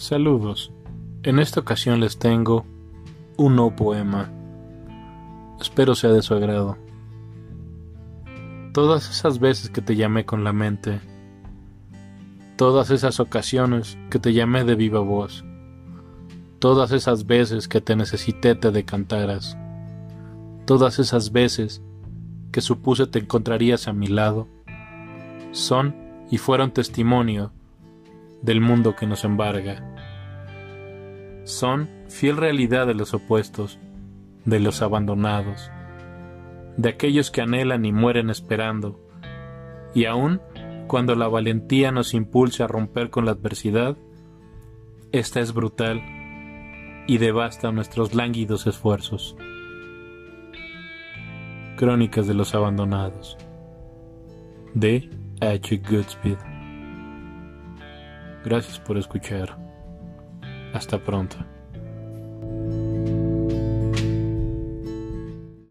Saludos. En esta ocasión les tengo un nuevo poema. Espero sea de su agrado. Todas esas veces que te llamé con la mente, todas esas ocasiones que te llamé de viva voz, todas esas veces que te necesité te decantaras, todas esas veces que supuse te encontrarías a mi lado, son y fueron testimonio del mundo que nos embarga. Son fiel realidad de los opuestos, de los abandonados, de aquellos que anhelan y mueren esperando, y aun cuando la valentía nos impulsa a romper con la adversidad, esta es brutal y devasta nuestros lánguidos esfuerzos. Crónicas de los Abandonados de H. Goodspeed Gracias por escuchar. Hasta pronto.